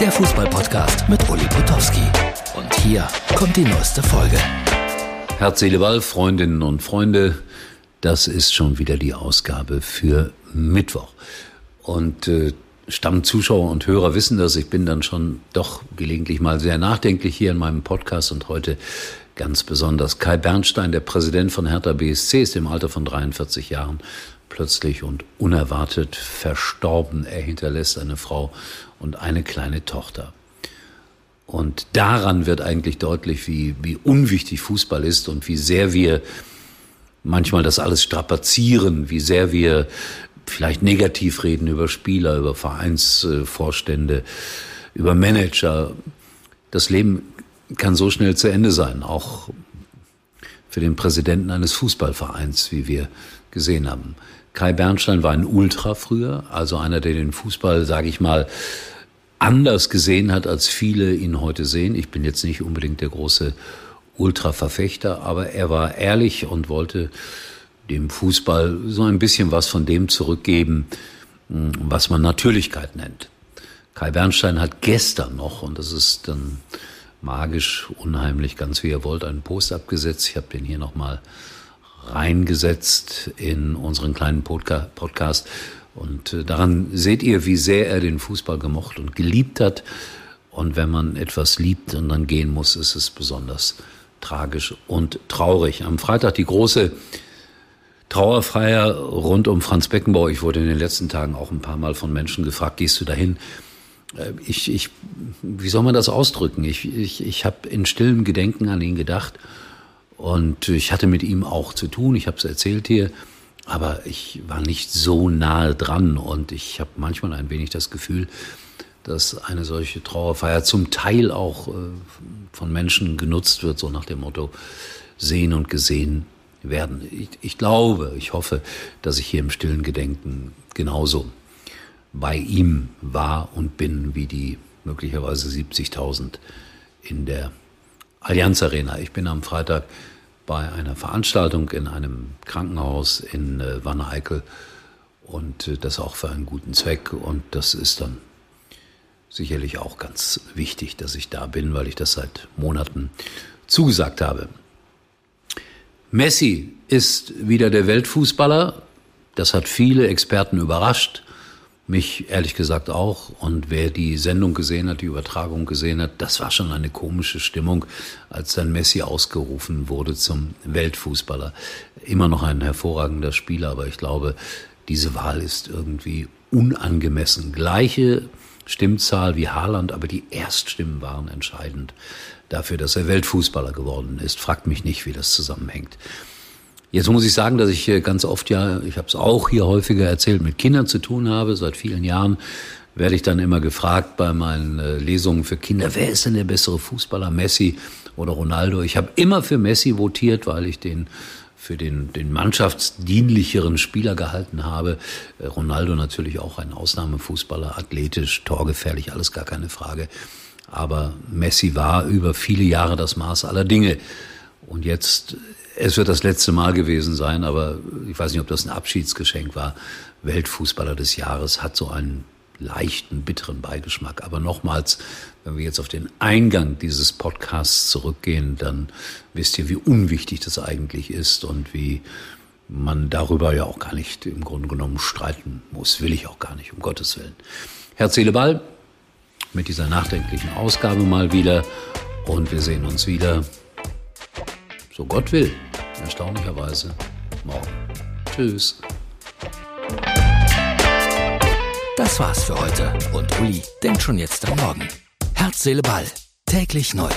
der Fußballpodcast mit Uli Potowski. Und hier kommt die neueste Folge. Herz, Seele, Ball, Freundinnen und Freunde, das ist schon wieder die Ausgabe für Mittwoch. Und äh, Stammzuschauer und Hörer wissen das, ich bin dann schon doch gelegentlich mal sehr nachdenklich hier in meinem Podcast und heute ganz besonders. Kai Bernstein, der Präsident von Hertha BSC, ist im Alter von 43 Jahren plötzlich und unerwartet verstorben. Er hinterlässt eine Frau und eine kleine Tochter. Und daran wird eigentlich deutlich, wie, wie unwichtig Fußball ist und wie sehr wir manchmal das alles strapazieren, wie sehr wir vielleicht negativ reden über Spieler, über Vereinsvorstände, über Manager. Das Leben kann so schnell zu Ende sein, auch für den Präsidenten eines Fußballvereins, wie wir gesehen haben. Kai Bernstein war ein Ultra früher, also einer, der den Fußball, sage ich mal, anders gesehen hat, als viele ihn heute sehen. Ich bin jetzt nicht unbedingt der große Ultra-Verfechter, aber er war ehrlich und wollte dem Fußball so ein bisschen was von dem zurückgeben, hm, was man Natürlichkeit nennt. Kai Bernstein hat gestern noch, und das ist dann magisch, unheimlich, ganz wie ihr wollt, einen Post abgesetzt. Ich habe den hier nochmal reingesetzt in unseren kleinen Podca Podcast. Und äh, daran seht ihr, wie sehr er den Fußball gemocht und geliebt hat. Und wenn man etwas liebt und dann gehen muss, ist es besonders tragisch und traurig. Am Freitag die große Trauerfeier rund um Franz Beckenbauer. Ich wurde in den letzten Tagen auch ein paar Mal von Menschen gefragt, gehst du dahin? Äh, ich, ich, wie soll man das ausdrücken? Ich, ich, ich habe in stillem Gedenken an ihn gedacht und ich hatte mit ihm auch zu tun, ich habe es erzählt hier, aber ich war nicht so nahe dran und ich habe manchmal ein wenig das Gefühl, dass eine solche Trauerfeier zum Teil auch äh, von Menschen genutzt wird, so nach dem Motto sehen und gesehen werden. Ich, ich glaube, ich hoffe, dass ich hier im stillen Gedenken genauso bei ihm war und bin wie die möglicherweise 70.000 in der Allianz Arena. Ich bin am Freitag bei einer Veranstaltung in einem Krankenhaus in äh, Wanne-Eickel und äh, das auch für einen guten Zweck und das ist dann sicherlich auch ganz wichtig, dass ich da bin, weil ich das seit Monaten zugesagt habe. Messi ist wieder der Weltfußballer. Das hat viele Experten überrascht. Mich ehrlich gesagt auch. Und wer die Sendung gesehen hat, die Übertragung gesehen hat, das war schon eine komische Stimmung, als dann Messi ausgerufen wurde zum Weltfußballer. Immer noch ein hervorragender Spieler, aber ich glaube, diese Wahl ist irgendwie unangemessen. Gleiche Stimmzahl wie Haaland, aber die Erststimmen waren entscheidend dafür, dass er Weltfußballer geworden ist. Fragt mich nicht, wie das zusammenhängt. Jetzt muss ich sagen, dass ich ganz oft ja, ich habe es auch hier häufiger erzählt, mit Kindern zu tun habe. Seit vielen Jahren werde ich dann immer gefragt bei meinen äh, Lesungen für Kinder, wer ist denn der bessere Fußballer, Messi oder Ronaldo? Ich habe immer für Messi votiert, weil ich den für den, den mannschaftsdienlicheren Spieler gehalten habe. Äh, Ronaldo natürlich auch ein Ausnahmefußballer, athletisch, torgefährlich, alles gar keine Frage. Aber Messi war über viele Jahre das Maß aller Dinge. Und jetzt es wird das letzte Mal gewesen sein, aber ich weiß nicht, ob das ein Abschiedsgeschenk war. Weltfußballer des Jahres hat so einen leichten, bitteren Beigeschmack. Aber nochmals, wenn wir jetzt auf den Eingang dieses Podcasts zurückgehen, dann wisst ihr, wie unwichtig das eigentlich ist und wie man darüber ja auch gar nicht im Grunde genommen streiten muss. Will ich auch gar nicht, um Gottes Willen. Herz, Seele, Ball mit dieser nachdenklichen Ausgabe mal wieder und wir sehen uns wieder so Gott will, erstaunlicherweise morgen. Tschüss. Das war's für heute und Uli denkt schon jetzt am Morgen. Herz, Seele, Ball. Täglich neu.